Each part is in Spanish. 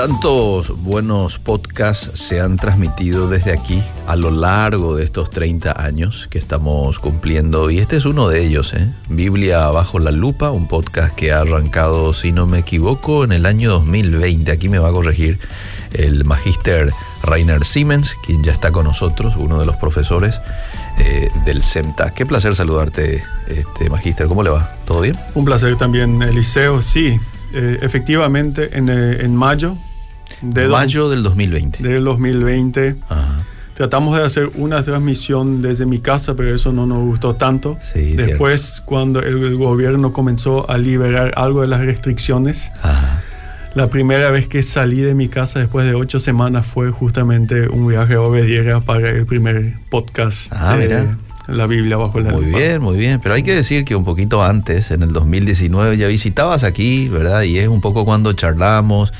Tantos buenos podcasts se han transmitido desde aquí a lo largo de estos 30 años que estamos cumpliendo y este es uno de ellos, ¿eh? Biblia bajo la lupa, un podcast que ha arrancado, si no me equivoco, en el año 2020. Aquí me va a corregir el magíster Rainer Siemens, quien ya está con nosotros, uno de los profesores eh, del CEMTA. Qué placer saludarte, este magíster. ¿Cómo le va? ¿Todo bien? Un placer también, Eliseo. Sí, eh, efectivamente, en, eh, en mayo de mayo del 2020. Del 2020. Tratamos de hacer una transmisión desde mi casa, pero eso no nos gustó tanto. Sí, Después, cuando el, gobierno comenzó a liberar algo de las restricciones, la primera vez que salí de mi casa después de ocho semanas fue justamente un viaje a Obediera para el primer podcast ah, de la Biblia bajo la Muy bien, muy bien. Pero hay que decir que un poquito antes, en el 2019, ya visitabas aquí, ¿verdad? Y es un poco cuando charlamos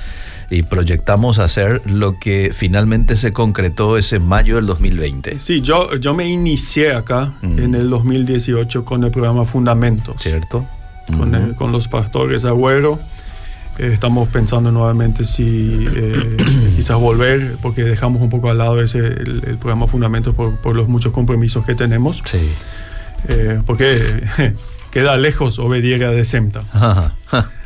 y proyectamos hacer lo que finalmente se concretó ese mayo del 2020. Sí, yo, yo me inicié acá en el 2018 con el programa Fundamentos. ¿Cierto? Con, con los pastores Agüero. Eh, estamos pensando nuevamente si eh, quizás volver, porque dejamos un poco al lado ese, el, programa Fundamentos por, por, los muchos compromisos que tenemos. Sí. Eh, porque queda lejos Obediera de SEMTA.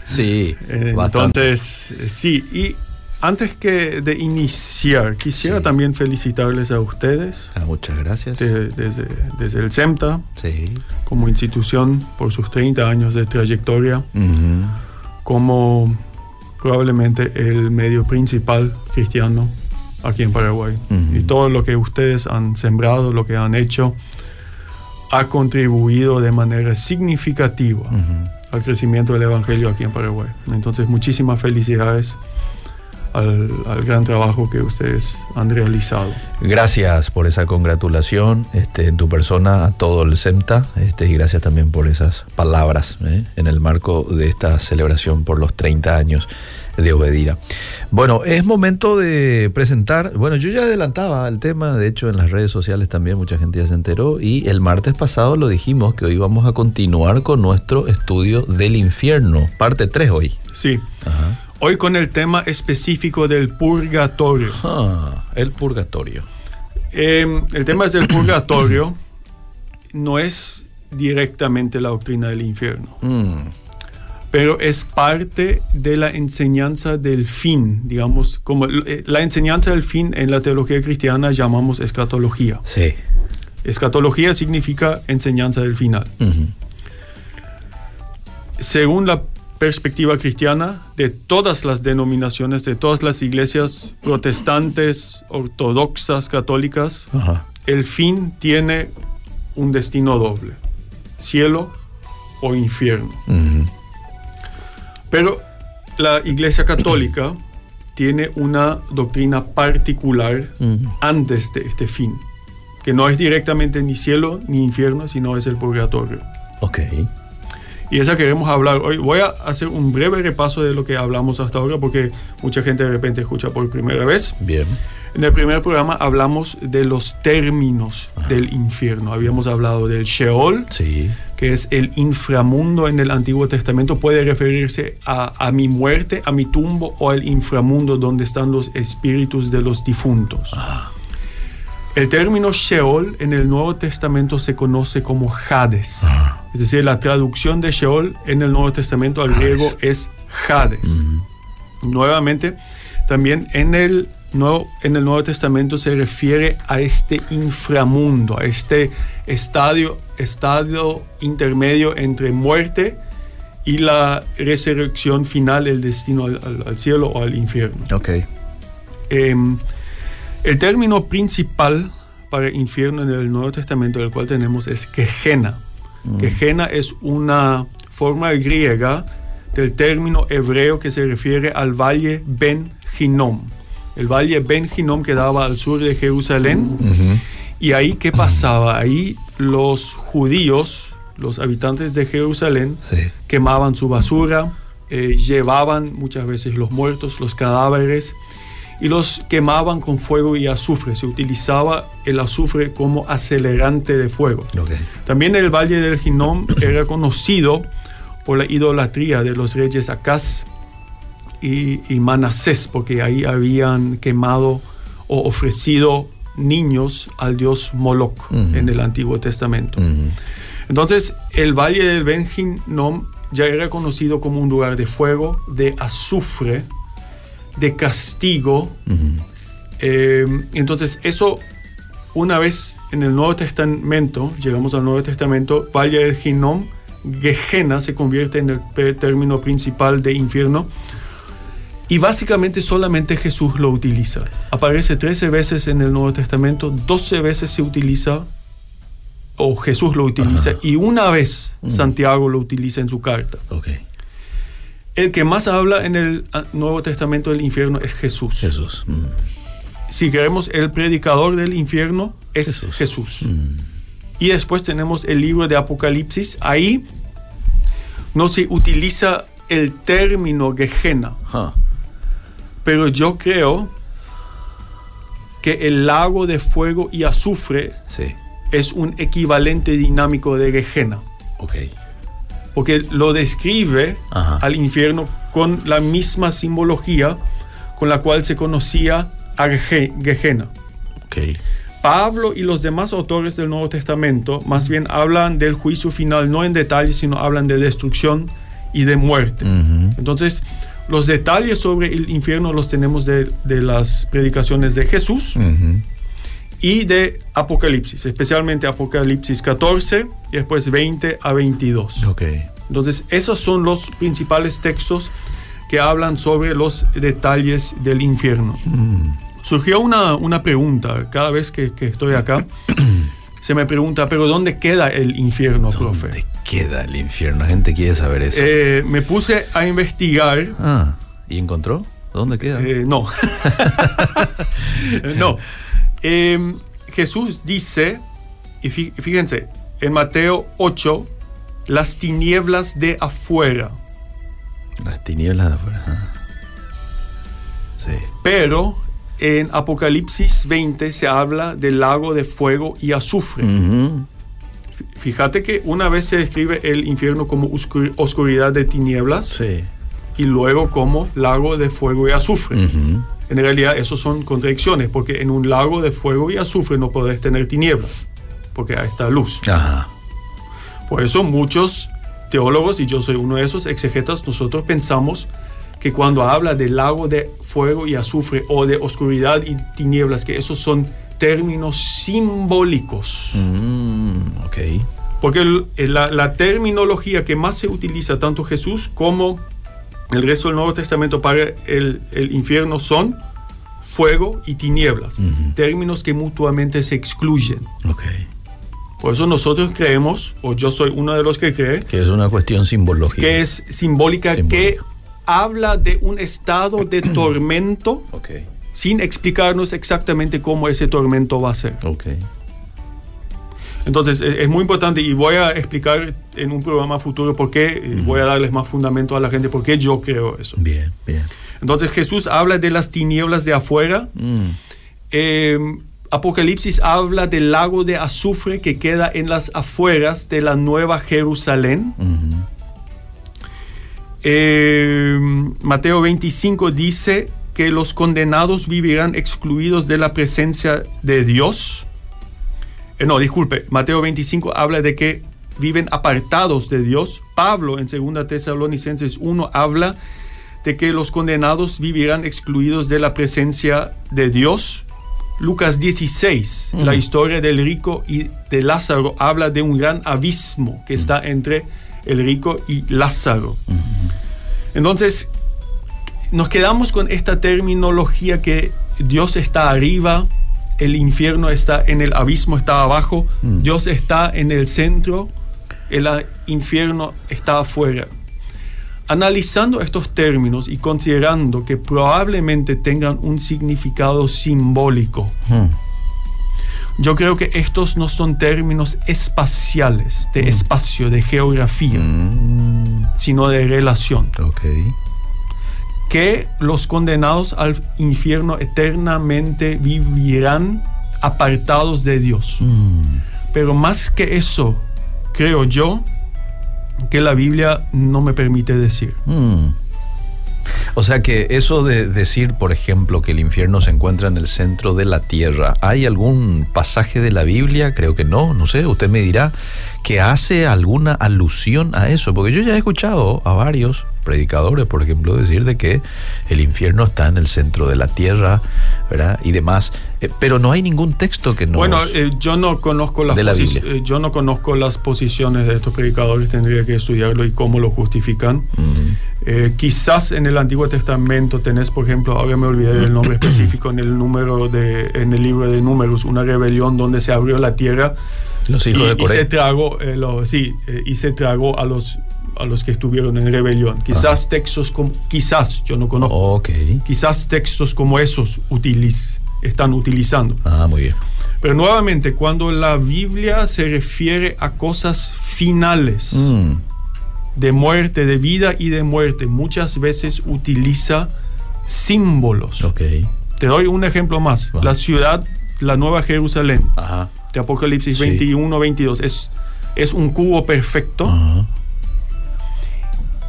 Sí, eh, entonces eh, sí. Y antes que de iniciar, quisiera también felicitarles a ustedes. Ah, muchas gracias. desde, desde, el CEMTA, sí. como institución, por sus 30 años de trayectoria, como probablemente el medio principal cristiano aquí en Paraguay. Y todo lo que ustedes han sembrado, lo que han hecho, ha contribuido de manera significativa al crecimiento del Evangelio aquí en Paraguay. Entonces, muchísimas felicidades al, gran trabajo que ustedes han realizado. Gracias por esa congratulación este, en tu persona a todo el CEMTA este, y gracias también por esas palabras ¿eh? en el marco de esta celebración por los 30 años de Obedira. Bueno, es momento de presentar, bueno, yo ya adelantaba el tema, de hecho en las redes sociales también mucha gente ya se enteró y el martes pasado lo dijimos que hoy vamos a continuar con nuestro estudio del infierno, parte 3 hoy. Sí. Hoy con el tema específico del purgatorio. Ah, el purgatorio. Em, el tema es del purgatorio, no es directamente la doctrina del infierno. Mm pero es parte de la enseñanza del fin, digamos, como eh, la enseñanza del fin en la teología cristiana llamamos escatología. Sí. Escatología significa enseñanza del final. Según la perspectiva cristiana de todas las denominaciones, de todas las iglesias protestantes, ortodoxas, católicas, el fin tiene un destino doble, cielo o infierno. Pero la Iglesia Católica tiene una doctrina particular antes de este fin, que no es directamente ni cielo ni infierno, sino es el purgatorio. Ok. Y esa queremos hablar hoy. Voy a hacer un breve repaso de lo que hablamos hasta ahora, porque mucha gente de repente escucha por primera vez. Bien. En el primer programa hablamos de los términos del infierno. Habíamos hablado del Sheol, sí que es el inframundo en el Antiguo Testamento, puede referirse a, mi muerte, a mi tumbo o al inframundo donde están los espíritus de los difuntos. Ah. El término Sheol en el Nuevo Testamento se conoce como Hades. Es decir, la traducción de Sheol en el Nuevo Testamento al griego es Hades. Nuevamente, también en el en el Nuevo Testamento se refiere a este inframundo, a este estadio, estadio intermedio entre muerte y la resurrección final, el destino al, cielo o al infierno. Okay. Em, el término principal para infierno en el Nuevo Testamento, del cual tenemos, es Gehenna. Mm. es una forma griega del término hebreo que se refiere al valle Ben Hinnom. El valle Ben Hinnom quedaba al sur de Jerusalén. Y ahí, ¿qué pasaba? Ahí los judíos, los habitantes de Jerusalén, quemaban su basura, eh, llevaban muchas veces los muertos, los cadáveres, y los quemaban con fuego y azufre. Se utilizaba el azufre como acelerante de fuego. También el Valle del Hinnom era conocido por la idolatría de los reyes Acaz y, y Manasés, porque ahí habían quemado o ofrecido niños al dios Moloch en el Antiguo Testamento. Entonces, el Valle del Ben Hinnom ya era conocido como un lugar de fuego, de azufre, de castigo. Eh, entonces, eso, una vez en el Nuevo Testamento, llegamos al Nuevo Testamento, Valle del Hinnom, Gehenna se convierte en el término principal de infierno. Y básicamente solamente Jesús lo utiliza. Aparece 13 veces en el Nuevo Testamento, 12 veces se utiliza, o Jesús lo utiliza, Ajá. y una vez. Santiago lo utiliza en su carta. Ok. El que más habla en el ah, Nuevo Testamento del infierno es Jesús. Jesús. Mm. Si queremos, el predicador del infierno es Jesús. Jesús. Mm. Y después tenemos el libro de Apocalipsis. Ahí no se utiliza el término Gehenna, pero yo creo que el lago de fuego y azufre Sí. es un equivalente dinámico de Gehenna, Ok. Porque lo describe Ajá. al infierno con la misma simbología con la cual se conocía a Gehe- Gehenna. Pablo y los demás autores del Nuevo Testamento más bien hablan del juicio final, no en detalle, sino hablan de destrucción y de muerte. Entonces, los detalles sobre el infierno los tenemos de, de las predicaciones de Jesús. Y de Apocalipsis, especialmente Apocalipsis 14 y después 20 a 22. Ok. Entonces, esos son los principales textos que hablan sobre los detalles del infierno. Mm. Surgió una, una pregunta cada vez que, que estoy acá. se me pregunta, pero ¿dónde queda el infierno, profe? ¿Dónde queda el infierno? La gente quiere saber eso. Eh, me puse a investigar. ah, ¿y encontró? ¿Dónde queda? Eh, no. no. Eh, Jesús dice, y fí- fíjense, en Mateo 8, las tinieblas de afuera. Las tinieblas de afuera. ah. Sí. Pero en Apocalipsis 20 se habla del lago de fuego y azufre. Fíjate que una vez se describe el infierno como oscur- oscuridad de tinieblas Sí. y luego como lago de fuego y azufre. En realidad, eso son contradicciones, porque en un lago de fuego y azufre no podés tener tinieblas, porque ahí está luz. Ajá. Por eso muchos teólogos, y yo soy uno de esos exegetas, nosotros pensamos que cuando habla de lago de fuego y azufre o de oscuridad y tinieblas, que esos son términos simbólicos. Mm, ok. Porque la, la terminología que más se utiliza tanto Jesús como el resto del Nuevo Testamento para el, el infierno son fuego y tinieblas, Ujú. términos que mutuamente se excluyen. Ok. Por eso nosotros creemos, o yo soy uno de los que cree, Que es una cuestión simbológica. que es simbólica, que Simbólica. habla de un estado de tormento Ok. sin explicarnos exactamente cómo ese tormento va a ser. Ok. Entonces e- es muy importante y voy a explicar en un programa futuro por qué, eh, voy a darles más fundamento a la gente, por qué yo creo eso. Bien, bien. Entonces Jesús habla de las tinieblas de afuera, Mm, eh, Apocalipsis habla del lago de azufre que queda en las afueras de la nueva Jerusalén. ujú. Eh, Mateo 25 dice que los condenados vivirán excluidos de la presencia de Dios. Eh, no, disculpe, Mateo 25 habla de que viven apartados de Dios. Pablo en 2 Tesalonicenses 1 habla de que los condenados vivirán excluidos de la presencia de Dios. Lucas 16, Mm. la historia del rico y de Lázaro, habla de un gran abismo que está entre el rico y Lázaro. Entonces, nos quedamos con esta terminología que Dios está arriba, el infierno está en el abismo, está abajo, Mm. Dios está en el centro, el infierno está afuera. Analizando estos términos y considerando que probablemente tengan un significado simbólico, Mm, yo creo que estos no son términos espaciales, de espacio, de geografía, mm, sino de relación. ok. Que los condenados al infierno eternamente vivirán apartados de Dios. Mm, Pero más que eso, creo yo que la Biblia no me permite decir. mm. O sea que eso de decir, por ejemplo, que el infierno se encuentra en el centro de la tierra, ¿hay algún pasaje de la Biblia? Creo que no, no sé, usted me dirá, que hace alguna alusión a eso, porque yo ya he escuchado a varios predicadores, por ejemplo, decir de que el infierno está en el centro de la tierra, ¿verdad? Y demás, eh, pero no hay ningún texto que no. Bueno, eh, yo no conozco las la eh, yo no conozco las posiciones de estos predicadores, tendría que estudiarlo y cómo lo justifican. Mm, Eh, quizás en el Antiguo Testamento tenés, por ejemplo, ahora me olvidé del nombre específico en el número de, en el libro de Números, una rebelión donde se abrió la tierra los y, hijos de y se tragó, eh, lo- sí, eh, y se tragó a los a los que estuvieron en rebelión. Quizás textos como, quizás, yo no conozco, quizás textos como esos utiliz- están utilizando. Ah, muy bien. Pero nuevamente, cuando la Biblia se refiere a cosas finales, Mm, de muerte, de vida y de muerte, muchas veces utiliza símbolos. ok. Te doy un ejemplo más. La ciudad, la Nueva Jerusalén, Ajá. de Apocalipsis Sí. 21, 22, es, es un cubo perfecto Ajá.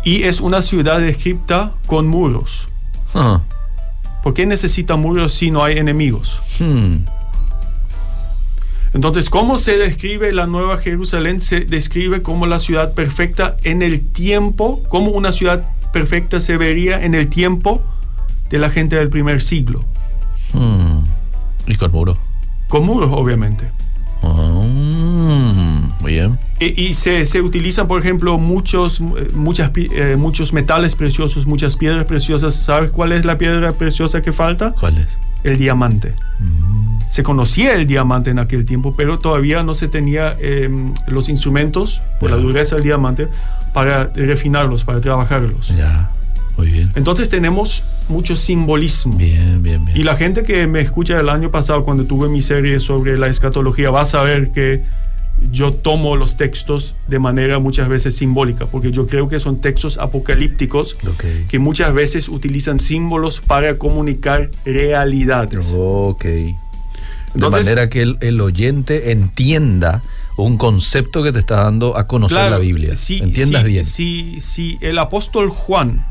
y es una ciudad descrita con muros. ¿Por qué necesita muros si no hay enemigos? hmm, Entonces, ¿cómo se describe la Nueva Jerusalén? Se describe como la ciudad perfecta en el tiempo, como una ciudad perfecta se vería en el tiempo de la gente del primer siglo. hmm. Y con muro. Con muros, obviamente. Ah, muy bien. Y, y se, se utilizan, por ejemplo, muchos, eh, muchas, eh, muchos metales preciosos, muchas piedras preciosas. ¿Sabes cuál es la piedra preciosa que falta? ¿Cuál es? El diamante. Se conocía el diamante en aquel tiempo, pero todavía no se tenía eh, los instrumentos, por la dureza del diamante, para refinarlos, para trabajarlos. Ya. Muy bien. Entonces tenemos mucho simbolismo. Bien, bien, bien. Y la gente que me escucha el año pasado cuando tuve mi serie sobre la escatología va a saber que yo tomo los textos de manera muchas veces simbólica, porque yo creo que son textos apocalípticos que muchas veces utilizan símbolos para comunicar realidades. Ok. De manera que el, el oyente entienda un concepto que te está dando a conocer Claro, la Biblia. si- Entiendas si- bien. Si, si el apóstol Juan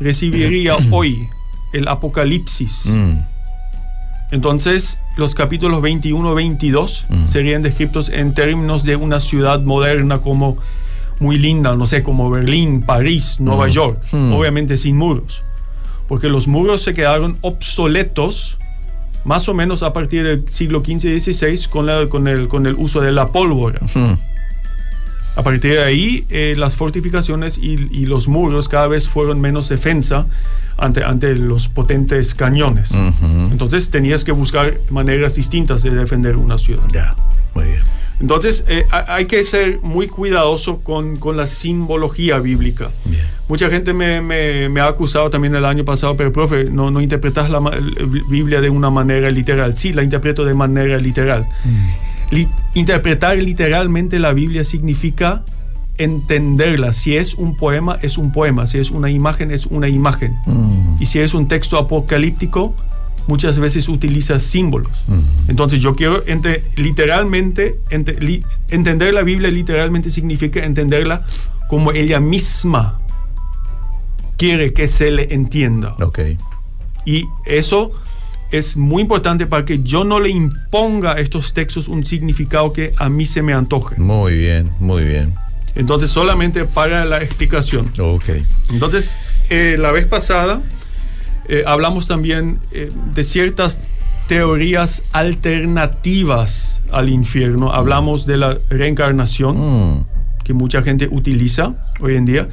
recibiría hoy el Apocalipsis, Mm, entonces los capítulos 21-22 Mm. serían descritos en términos de una ciudad moderna como muy linda, no sé, como Berlín, París, Nueva Mm. York, Mm. obviamente sin muros, porque los muros se quedaron obsoletos más o menos a partir del siglo XV y XVI con, la- con, el, con el uso de la pólvora. A partir de ahí, eh, las fortificaciones y, y los muros cada vez fueron menos defensa ante, ante los potentes cañones. Entonces tenías que buscar maneras distintas de defender una ciudad. Ya. Muy bien. Entonces eh, ha- hay que ser muy cuidadoso con, con la simbología bíblica. Bien. Mucha gente me, me- me ha acusado también el año pasado, pero profe, no, no interpretas la Biblia de una manera literal. Sí, la interpreto de manera literal. Li- interpretar literalmente la Biblia significa entenderla. Si es un poema, es un poema. Si es una imagen, es una imagen. Mm, Y si es un texto apocalíptico, muchas veces utiliza símbolos. Entonces yo quiero ente- literalmente, ente- li- entender la Biblia literalmente significa entenderla como ella misma quiere que se le entienda. Ok. Y eso es muy importante para que yo no le imponga a estos textos un significado que a mí se me antoje. Muy bien, muy bien. Entonces solamente para la explicación. Ok. Entonces, eh, la vez pasada eh, hablamos también eh, de ciertas teorías alternativas al infierno. Hablamos de la reencarnación, Mm, que mucha gente utiliza hoy en día.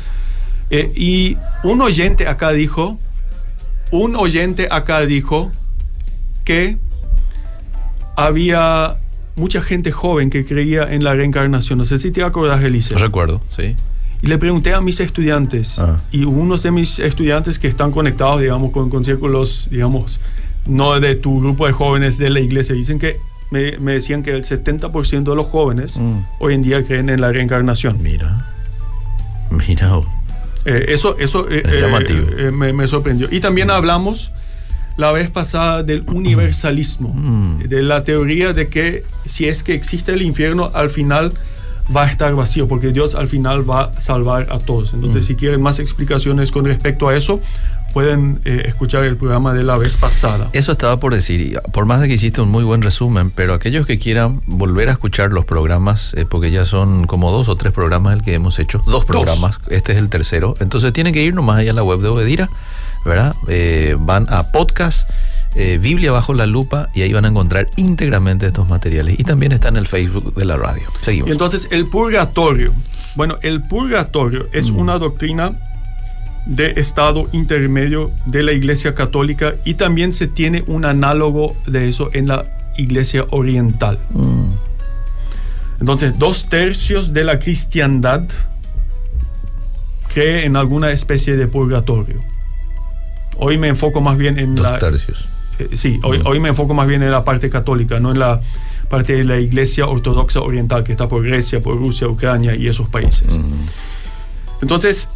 Eh, y un oyente acá dijo, un oyente acá dijo que había mucha gente joven que creía en la reencarnación. No sé si te acordás, Elise. recuerdo, sí. Y le pregunté a mis estudiantes, Ah. y unos de mis estudiantes que están conectados, digamos, con, con círculos, digamos, no de tu grupo de jóvenes de la iglesia, dicen que me, me decían que el 70% de los jóvenes Mm. hoy en día creen en la reencarnación. Mira. Mira. Eh, eso eso eh, Es eh, me, me sorprendió. Y también hablamos la vez pasada del universalismo, Mm. de la teoría de que si es que existe el infierno, al final va a estar vacío, porque Dios al final va a salvar a todos. Entonces, Mm. si quieren más explicaciones con respecto a eso, pueden eh, escuchar el programa de la vez pasada. Eso estaba por decir, y por más de que hiciste un muy buen resumen, pero aquellos que quieran volver a escuchar los programas, eh, porque ya son como dos o tres programas el que hemos hecho, dos programas, este es el tercero, entonces tienen que ir nomás allá a la web de Obedira, ¿verdad? Eh, van a podcast, eh, Biblia bajo la lupa, y ahí van a encontrar íntegramente estos materiales. Y también está en el Facebook de la radio. Seguimos. Y entonces el purgatorio. Bueno, el purgatorio es Mm. una doctrina de estado intermedio de la Iglesia Católica y también se tiene un análogo de eso en la Iglesia Oriental. Mm, Entonces, dos tercios de la cristiandad cree en alguna especie de purgatorio. Hoy me enfoco más bien en dos la... tercios. Eh, sí, hoy, Mm. hoy me enfoco más bien en la parte católica, no en la parte de la Iglesia Ortodoxa Oriental que está por Grecia, por Rusia, Ucrania y esos países. Mm, Entonces,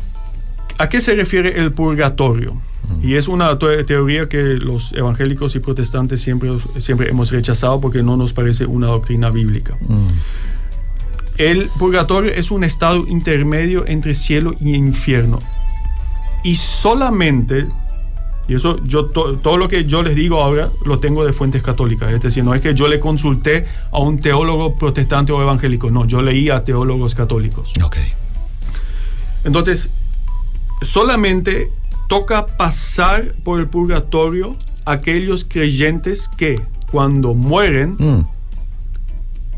¿a qué se refiere el purgatorio? Y es una te- teoría que los evangélicos y protestantes siempre, siempre hemos rechazado porque no nos parece una doctrina bíblica. mm, El purgatorio es un estado intermedio entre cielo y infierno. Y solamente, y eso yo to- todo lo que yo les digo ahora lo tengo de fuentes católicas, es decir, no es que yo le consulté a un teólogo protestante o evangélico, no, yo leí a teólogos católicos. ok. Entonces, solamente toca pasar por el purgatorio aquellos creyentes que cuando mueren Mm,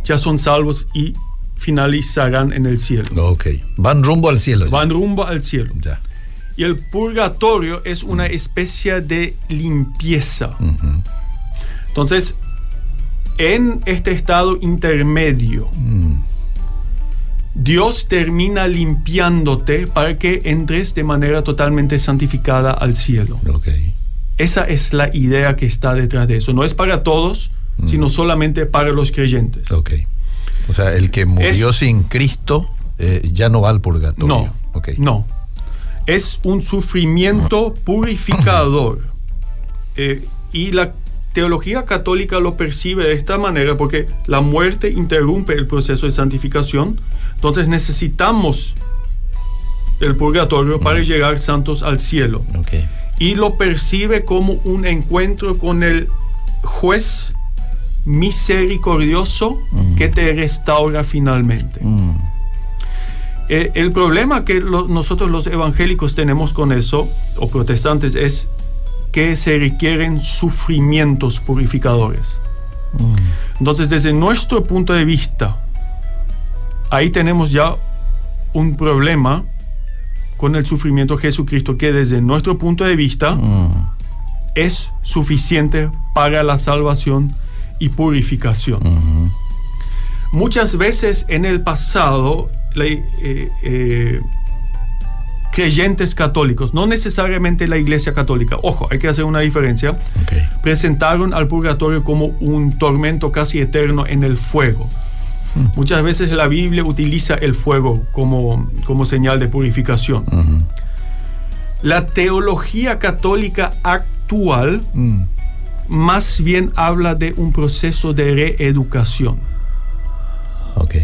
ya son salvos y finalizarán en el cielo. ok. Van rumbo al cielo. ya. Van rumbo al cielo. Ya. Y el purgatorio es una especie de limpieza. Entonces, en este estado intermedio, Mm, Dios termina limpiándote para que entres de manera totalmente santificada al cielo. ok. Esa es la idea que está detrás de eso. No es para todos, Mm. sino solamente para los creyentes. Ok. O sea, el que murió Es- sin Cristo eh, ya no va al purgatorio. No, Ok. no. Es un sufrimiento purificador. Eh, y la teología católica lo percibe de esta manera porque la muerte interrumpe el proceso de santificación. Entonces necesitamos el purgatorio para llegar santos al cielo. Y lo percibe como un encuentro con el juez misericordioso que te restaura finalmente. Mm, Eh, el problema que lo- nosotros los evangélicos tenemos con eso, o protestantes, es que se requieren sufrimientos purificadores. mm, Entonces, desde nuestro punto de vista, ahí tenemos ya un problema con el sufrimiento de Jesucristo, que desde nuestro punto de vista mm, es suficiente para la salvación y purificación. ujú. Muchas veces en el pasado, la- eh, eh, creyentes católicos, no necesariamente la Iglesia Católica, ojo, hay que hacer una diferencia, presentaron al purgatorio como un tormento casi eterno en el fuego. Hmm. Muchas veces la Biblia utiliza el fuego como, como señal de purificación. La teología católica actual Mm, más bien habla de un proceso de reeducación. Ok.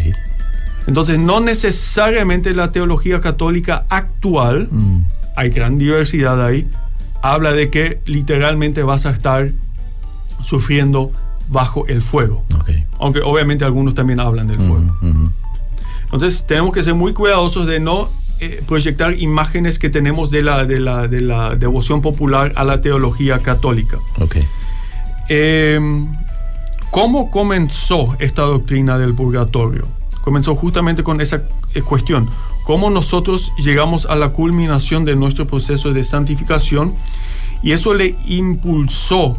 Entonces, no necesariamente la teología católica actual, Mm, hay gran diversidad ahí, habla de que literalmente vas a estar sufriendo bajo el fuego. Ok. Aunque obviamente algunos también hablan del fuego. Entonces, tenemos que ser muy cuidadosos de no eh, proyectar imágenes que tenemos de la, de, la, de la devoción popular a la teología católica. Ok. Eh, ¿Cómo comenzó esta doctrina del purgatorio? Comenzó justamente con esa eh, cuestión. ¿Cómo nosotros llegamos a la culminación de nuestro proceso de santificación? Y eso le impulsó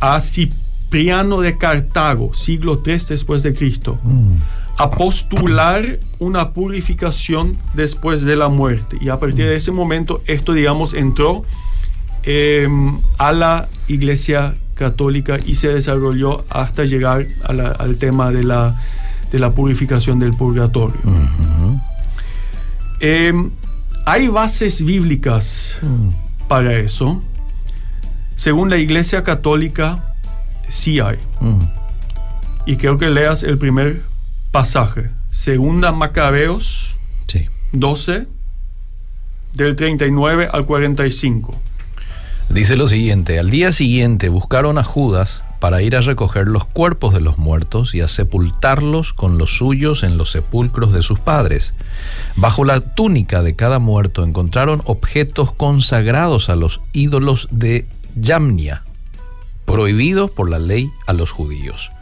a Cipriano de Cartago, siglo III después de Cristo, Mm, a postular una purificación después de la muerte. Y a partir de ese momento, esto, digamos, entró eh, a la Iglesia Católica y se desarrolló hasta llegar a la- al tema de la, de la purificación del purgatorio. Eh, hay bases bíblicas Mm, para eso. Según la Iglesia Católica, sí hay. mm. Y creo que leas el primer pasaje Segunda Macabeos Sí. 12, del 39 al 45. Dice lo siguiente, al día siguiente buscaron a Judas para ir a recoger los cuerpos de los muertos y a sepultarlos con los suyos en los sepulcros de sus padres. Bajo la túnica de cada muerto encontraron objetos consagrados a los ídolos de Yamnia, prohibidos por la ley a los judíos.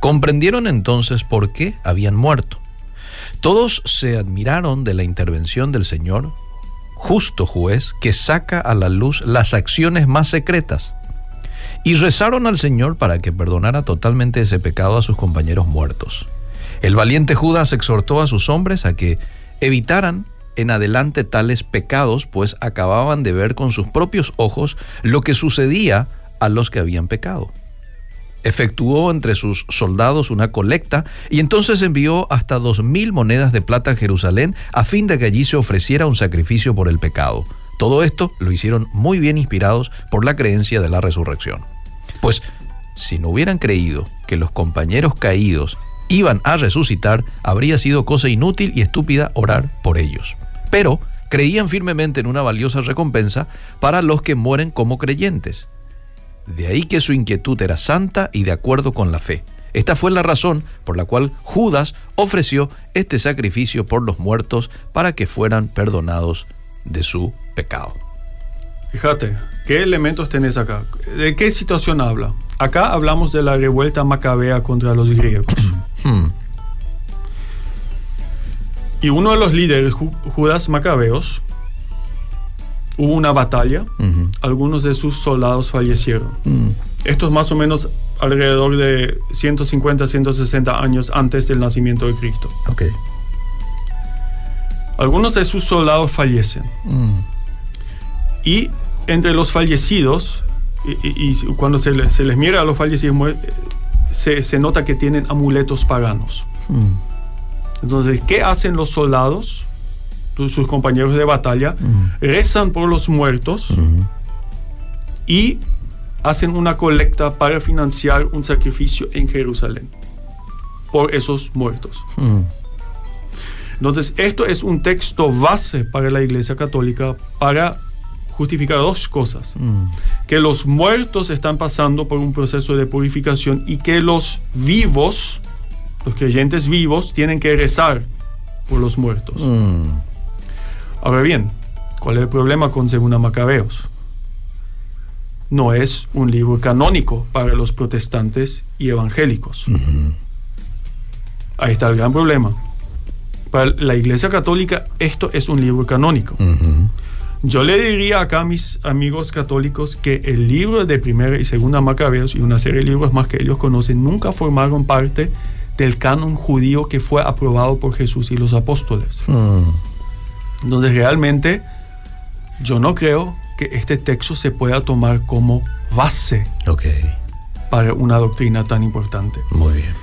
Comprendieron entonces por qué habían muerto. Todos se admiraron de la intervención del Señor, justo juez, que saca a la luz las acciones más secretas. Y rezaron al Señor para que perdonara totalmente ese pecado a sus compañeros muertos. El valiente Judas exhortó a sus hombres a que evitaran en adelante tales pecados, pues acababan de ver con sus propios ojos lo que sucedía a los que habían pecado efectuó entre sus soldados una colecta y entonces envió hasta dos mil monedas de plata a Jerusalén a fin de que allí se ofreciera un sacrificio por el pecado. Todo esto lo hicieron muy bien inspirados por la creencia de la resurrección. Pues si no hubieran creído que los compañeros caídos iban a resucitar, habría sido cosa inútil y estúpida orar por ellos. Pero creían firmemente en una valiosa recompensa para los que mueren como creyentes. De ahí que su inquietud era santa y de acuerdo con la fe. Esta fue la razón por la cual Judas ofreció este sacrificio por los muertos para que fueran perdonados de su pecado. Fíjate, ¿qué elementos tenés acá? ¿De qué situación habla? Acá hablamos de la revuelta macabea contra los griegos. Hmm, Y uno de los líderes, Ju- Judas Macabeos, hubo una batalla, algunos de sus soldados fallecieron. mm, Esto es más o menos alrededor de 150, 160 años antes del nacimiento de Cristo. ok. Algunos de sus soldados fallecen. Mm, Y entre los fallecidos, y, y- y cuando se, le- se les mira a los fallecidos, se, se nota que tienen amuletos paganos. mm, Entonces, ¿qué hacen los soldados, sus compañeros de batalla? Mm. Rezan por los muertos mm, y hacen una colecta para financiar un sacrificio en Jerusalén por esos muertos. Entonces, esto es un texto base para la Iglesia Católica para justificar dos cosas. mm. Que los muertos están pasando por un proceso de purificación y que los vivos, los creyentes vivos, tienen que rezar por los muertos. Mm, Ahora bien, ¿cuál es el problema con Segunda Macabeos? No es un libro canónico para los protestantes y evangélicos. Ahí está el gran problema. Para la Iglesia Católica esto es un libro canónico. Yo le diría acá a mis amigos católicos que el libro de Primera y Segunda Macabeos y una serie de libros más que ellos conocen nunca formaron parte del canon judío que fue aprobado por Jesús y los apóstoles. Mm, Entonces realmente yo no creo que este texto se pueda tomar como base Ok, para una doctrina tan importante. muy bien.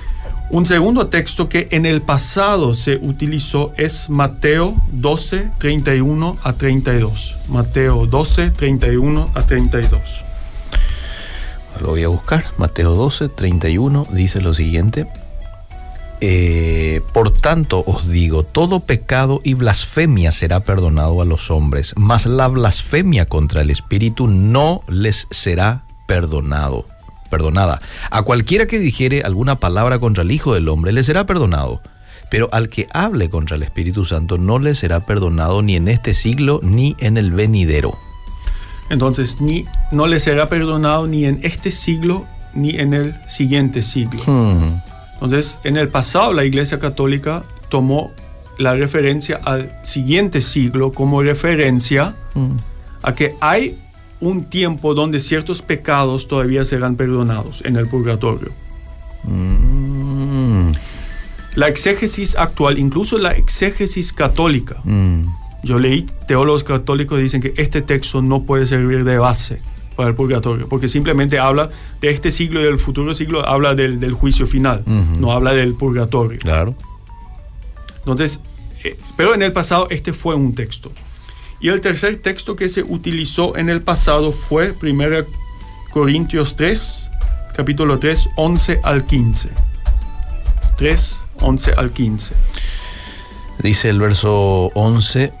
Un segundo texto que en el pasado se utilizó es Mateo 12, 31 a 32. Mateo 12, 31 a 32. Lo voy a buscar. Mateo 12, 31 dice lo siguiente. Eh, por tanto os digo, todo pecado y blasfemia será perdonado a los hombres, mas la blasfemia contra el Espíritu no les será perdonado. Perdonada. A cualquiera que dijere alguna palabra contra el Hijo del Hombre le será perdonado. Pero al que hable contra el Espíritu Santo no le será perdonado ni en este siglo ni en el venidero. Entonces, ni, no le será perdonado ni en este siglo ni en el siguiente siglo. Hmm, Entonces, en el pasado la Iglesia Católica tomó la referencia al siguiente siglo como referencia hmm, a que hay un tiempo donde ciertos pecados todavía serán perdonados en el purgatorio. mm, La exégesis actual, incluso la exégesis católica, mm. yo leí teólogos católicos dicen que este texto no puede servir de base para el purgatorio, porque simplemente habla de este siglo y del futuro siglo, habla del, del juicio final, no habla del purgatorio. Claro. Entonces, eh, pero en el pasado este fue un texto. Y el tercer texto que se utilizó en el pasado fue 1 Corintios 3, capítulo 3, 11 al 15. 3, 11 al 15. Dice el verso 11,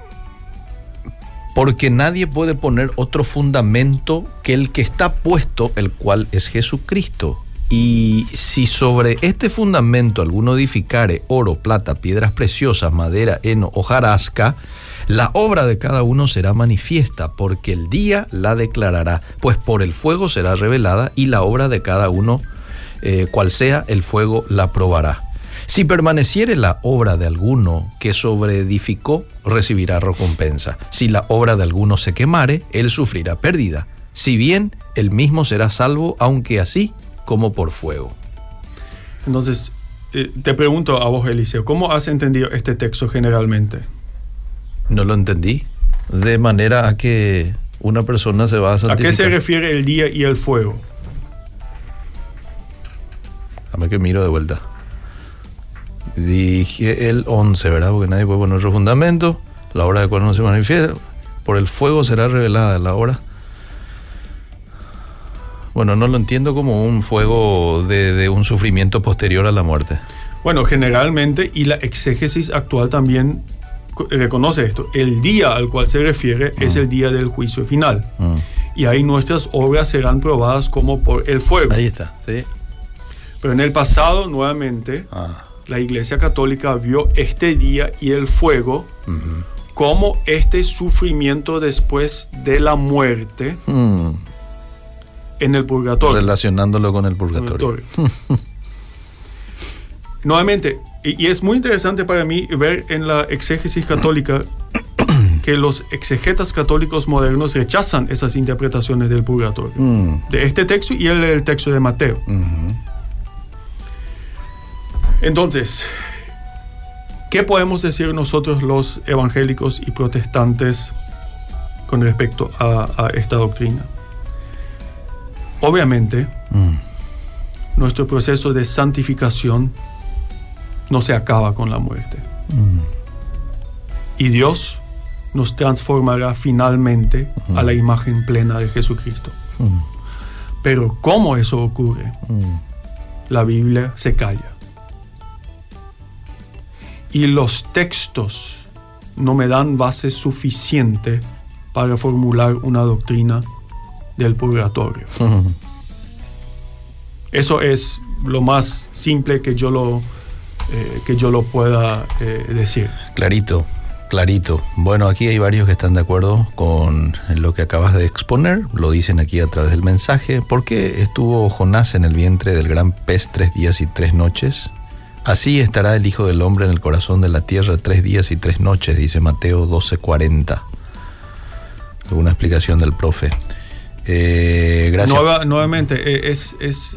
porque nadie puede poner otro fundamento que el que está puesto, el cual es Jesucristo. Y si sobre este fundamento alguno edificare oro, plata, piedras preciosas, madera, heno, hojarasca, la obra de cada uno será manifiesta, porque el día la declarará, pues por el fuego será revelada y la obra de cada uno, eh, cual sea, el fuego la probará. Si permaneciere la obra de alguno que sobreedificó, recibirá recompensa. Si la obra de alguno se quemare, él sufrirá pérdida. Si bien, él mismo será salvo, aunque así como por fuego. Entonces, eh, te pregunto a vos, Eliseo, ¿cómo has entendido este texto generalmente? No lo entendí. De manera a que una persona se va a santificar. ¿A qué se refiere el día y el fuego? Dame que miro de vuelta. Dije el 11, ¿verdad? Porque nadie puede poner otro fundamento. La hora de cuando no se manifiesta. Por el fuego será revelada la hora. Bueno, no lo entiendo como un fuego de, de un sufrimiento posterior a la muerte. Bueno, generalmente, y la exégesis actual también reconoce esto, el día al cual se refiere es el día del juicio final. Y ahí nuestras obras serán probadas como por el fuego. Ahí está, sí. Pero en el pasado, nuevamente, la Iglesia Católica vio este día y el fuego como este sufrimiento después de la muerte en el purgatorio. Relacionándolo con el purgatorio. nuevamente, y, es muy interesante para mí ver en la exégesis católica que los exegetas católicos modernos rechazan esas interpretaciones del purgatorio, mm. de este texto y el, texto de Mateo. Entonces, ¿qué podemos decir nosotros los evangélicos y protestantes con respecto a, esta doctrina? Obviamente, mm. nuestro proceso de santificación no se acaba con la muerte. Mm. Y Dios nos transformará finalmente a la imagen plena de Jesucristo. Mm. Pero ¿cómo eso ocurre? Mm. La Biblia se calla. Y los textos no me dan base suficiente para formular una doctrina del purgatorio. Eso es lo más simple que yo lo, eh, que yo lo pueda eh, decir. Clarito, clarito. Bueno, aquí hay varios que están de acuerdo con lo que acabas de exponer, lo dicen aquí a través del mensaje. ¿Por qué estuvo Jonás en el vientre del gran pez tres días y tres noches? Así estará el Hijo del Hombre en el corazón de la tierra tres días y tres noches, dice Mateo 12:40. Alguna explicación del profe. Eh, gracias. nuevamente, es, es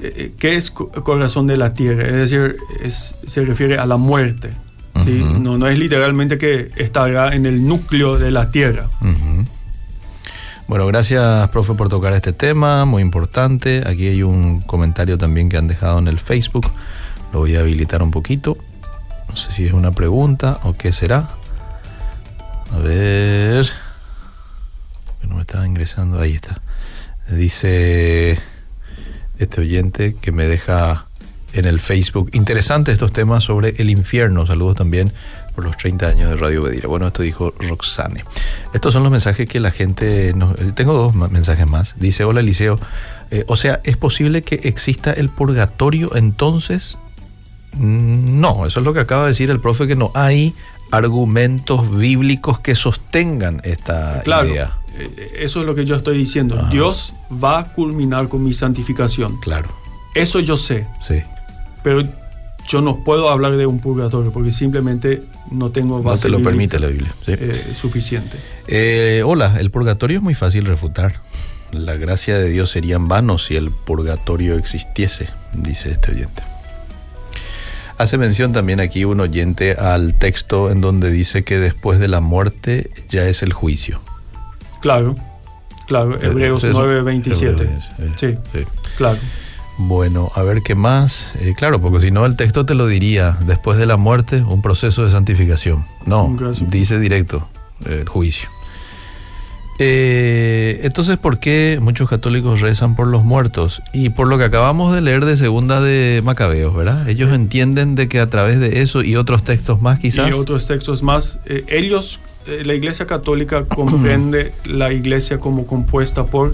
eh, ¿qué es corazón de la tierra? Es decir, se refiere a la muerte. no, no es literalmente que estará en el núcleo de la tierra. Bueno, gracias, profe, por tocar este tema, muy importante. Aquí hay un comentario también que han dejado en el Facebook. Lo voy a habilitar un poquito. No sé si es una pregunta o qué será. A ver. No me estaba ingresando. Ahí está. Dice este oyente que me deja en el Facebook. Interesante estos temas sobre el infierno. Saludos también por los 30 años de Radio Bedira. Bueno, esto dijo Roxane. Estos son los mensajes que la gente... Nos, eh, tengo dos mensajes más. Dice, hola Eliseo. Eh, o sea, ¿es posible que exista el purgatorio entonces? Mm, no, eso es lo que acaba de decir el profe, que no hay argumentos bíblicos que sostengan esta idea. Eh, eso es lo que yo estoy diciendo. Dios va a culminar con mi santificación. Claro. Eso yo sé. Sí. Pero yo no puedo hablar de un purgatorio porque simplemente no tengo base. No te lo permite la Biblia. Eh, suficiente. Eh, hola, el purgatorio es muy fácil refutar. La gracia de Dios sería en vano si el purgatorio existiese, dice este oyente. Hace mención también aquí un oyente al texto en donde dice que después de la muerte ya es el juicio. Claro, claro, eh, Hebreos 9:27. Sí, sí, claro. Bueno, a ver qué más. Eh, claro, porque si no el texto te lo diría, después de la muerte, un proceso de santificación. No, dice directo, el juicio. Eh, entonces, ¿por qué muchos católicos rezan por los muertos? Y por lo que acabamos de leer de Segunda de Macabeos, ¿verdad? Ellos entienden de que a través de eso y otros textos más quizás... Y otros textos más, eh, ellos, eh, la Iglesia Católica comprende la Iglesia como compuesta por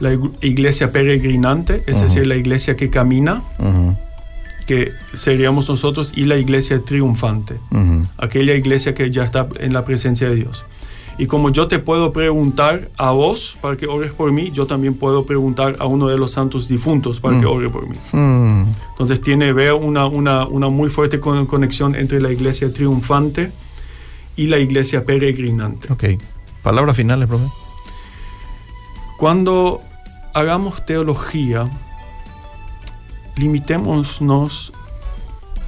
la Iglesia peregrinante, es decir, la Iglesia que camina, que seríamos nosotros, y la Iglesia triunfante, aquella Iglesia que ya está en la presencia de Dios. Y como yo te puedo preguntar a vos para que ores por mí, yo también puedo preguntar a uno de los santos difuntos para que mm. ore por mí. Mm. Entonces tiene, veo una, una, una muy fuerte conexión entre la iglesia triunfante y la iglesia peregrinante. Ok. Palabras finales, profe. Cuando hagamos teología, limitémonos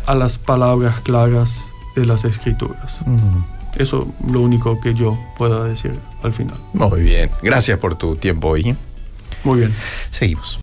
a las palabras claras de las escrituras. Mm. Eso es lo único que yo pueda decir al final. Muy bien. Gracias por tu tiempo hoy. Muy bien. Seguimos.